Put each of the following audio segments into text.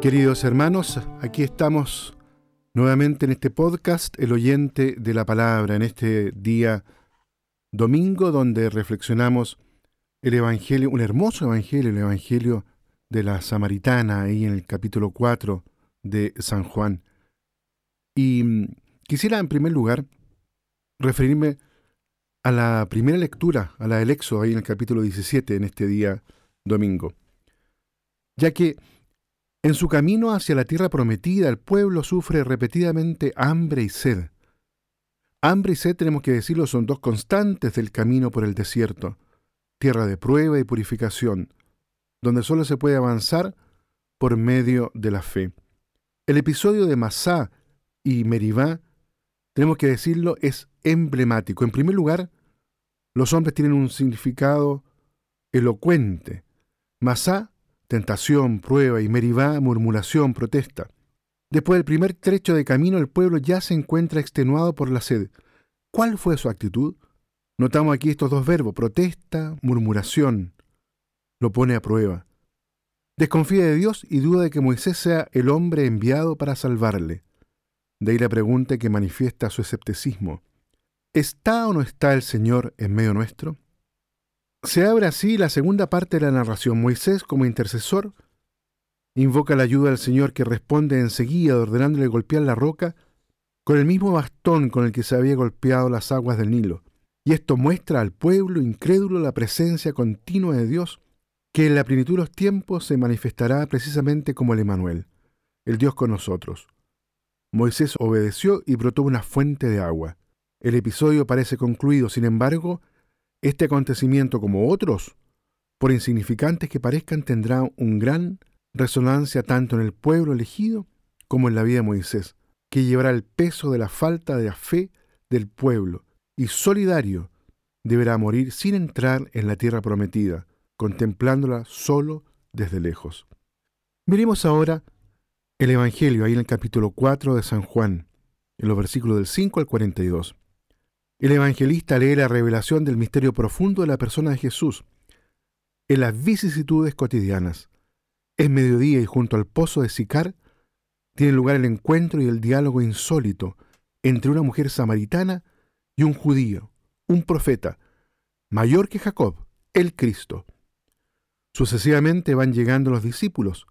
Queridos hermanos, aquí estamos nuevamente en este podcast, el oyente de la palabra, en este día domingo donde reflexionamos el Evangelio, un hermoso Evangelio, el Evangelio de la Samaritana, ahí en el capítulo 4 de San Juan. Y mm, quisiera en primer lugar referirme a la primera lectura, a la del Éxodo, ahí en el capítulo 17, en este día domingo, ya que en su camino hacia la tierra prometida, el pueblo sufre repetidamente hambre y sed. Hambre y sed, tenemos que decirlo, son dos constantes del camino por el desierto, tierra de prueba y purificación, donde solo se puede avanzar por medio de la fe. El episodio de Masá y Meribá, tenemos que decirlo, es emblemático. En primer lugar, los hombres tienen un significado elocuente. Masá tentación, prueba y Meribá, murmuración, protesta. Después del primer trecho de camino, el pueblo ya se encuentra extenuado por la sed. ¿Cuál fue su actitud? Notamos aquí estos dos verbos, protesta, murmuración. Lo pone a prueba. Desconfía de Dios y duda de que Moisés sea el hombre enviado para salvarle. De ahí la pregunta que manifiesta su escepticismo. ¿Está o no está el Señor en medio nuestro? Se abre así la segunda parte de la narración. Moisés, como intercesor, invoca la ayuda del Señor que responde enseguida ordenándole golpear la roca con el mismo bastón con el que se había golpeado las aguas del Nilo. Y esto muestra al pueblo incrédulo la presencia continua de Dios, que en la plenitud de los tiempos se manifestará precisamente como el Emanuel, el Dios con nosotros. Moisés obedeció y brotó una fuente de agua. El episodio parece concluido, sin embargo, este acontecimiento, como otros, por insignificantes que parezcan, tendrá un gran resonancia tanto en el pueblo elegido como en la vida de Moisés, que llevará el peso de la falta de la fe del pueblo y solidario deberá morir sin entrar en la tierra prometida, contemplándola solo desde lejos. Miremos ahora el Evangelio ahí en el capítulo 4 de San Juan, en los versículos del 5 al 42. El evangelista lee la revelación del misterio profundo de la persona de Jesús en las vicisitudes cotidianas. Es mediodía y junto al pozo de Sicar tiene lugar el encuentro y el diálogo insólito entre una mujer samaritana y un judío, un profeta, mayor que Jacob, el Cristo. Sucesivamente van llegando los discípulos.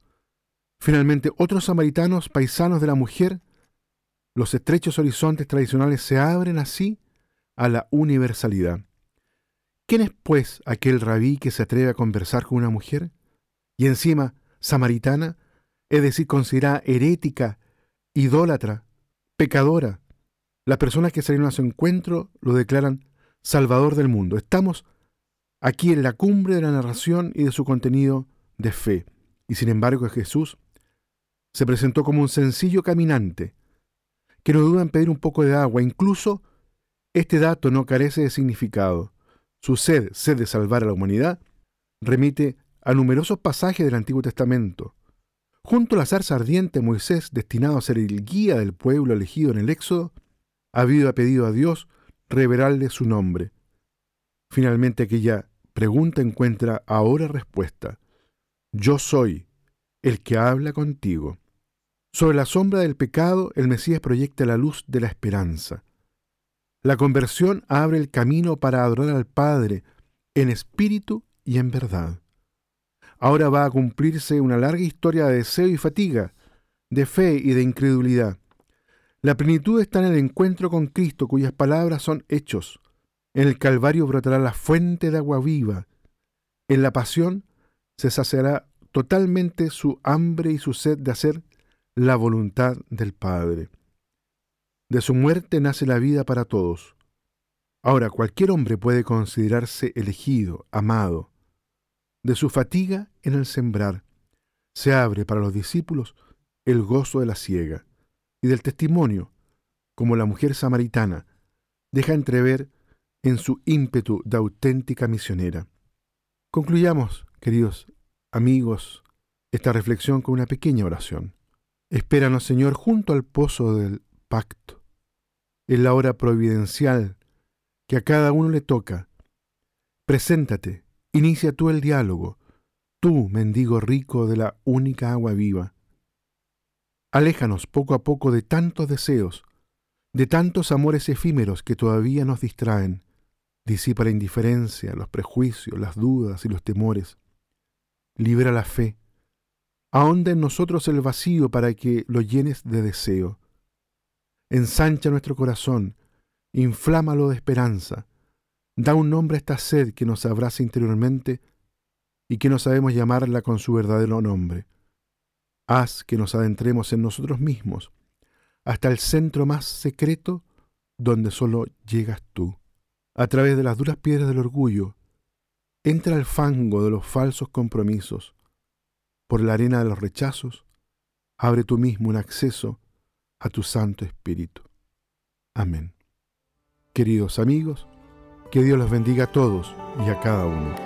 Finalmente otros samaritanos, paisanos de la mujer, los estrechos horizontes tradicionales se abren así a la universalidad. ¿Quién es, pues, aquel rabí que se atreve a conversar con una mujer? Y encima, samaritana, es decir, considerada herética, idólatra, pecadora. Las personas que salieron a su encuentro lo declaran Salvador del mundo. Estamos aquí en la cumbre de la narración y de su contenido de fe. Y sin embargo Jesús se presentó como un sencillo caminante, que no duda en pedir un poco de agua, incluso este dato no carece de significado. Su sed, sed de salvar a la humanidad, remite a numerosos pasajes del Antiguo Testamento. Junto a la zarza ardiente, Moisés, destinado a ser el guía del pueblo elegido en el Éxodo, había pedido a Dios revelarle su nombre. Finalmente aquella pregunta encuentra ahora respuesta. Yo soy el que habla contigo. Sobre la sombra del pecado, el Mesías proyecta la luz de la esperanza. La conversión abre el camino para adorar al Padre en espíritu y en verdad. Ahora va a cumplirse una larga historia de deseo y fatiga, de fe y de incredulidad. La plenitud está en el encuentro con Cristo, cuyas palabras son hechos. En el Calvario brotará la fuente de agua viva. En la pasión se saciará totalmente su hambre y su sed de hacer la voluntad del Padre. De su muerte nace la vida para todos. Ahora, cualquier hombre puede considerarse elegido, amado. De su fatiga en el sembrar, se abre para los discípulos el gozo de la siega y del testimonio, como la mujer samaritana, deja entrever en su ímpetu de auténtica misionera. Concluyamos, queridos amigos, esta reflexión con una pequeña oración. Espéranos, Señor, junto al pozo del pacto. Es la hora providencial que a cada uno le toca. Preséntate, inicia tú el diálogo, tú, mendigo rico de la única agua viva. Aléjanos poco a poco de tantos deseos, de tantos amores efímeros que todavía nos distraen. Disipa la indiferencia, los prejuicios, las dudas y los temores. Libera la fe. Ahonda en nosotros el vacío para que lo llenes de deseo. Ensancha nuestro corazón, inflámalo de esperanza. Da un nombre a esta sed que nos abraza interiormente y que no sabemos llamarla con su verdadero nombre. Haz que nos adentremos en nosotros mismos, hasta el centro más secreto donde solo llegas tú. A través de las duras piedras del orgullo, entra al fango de los falsos compromisos. Por la arena de los rechazos, abre tú mismo un acceso a tu Santo Espíritu. Amén. Queridos amigos, que Dios los bendiga a todos y a cada uno.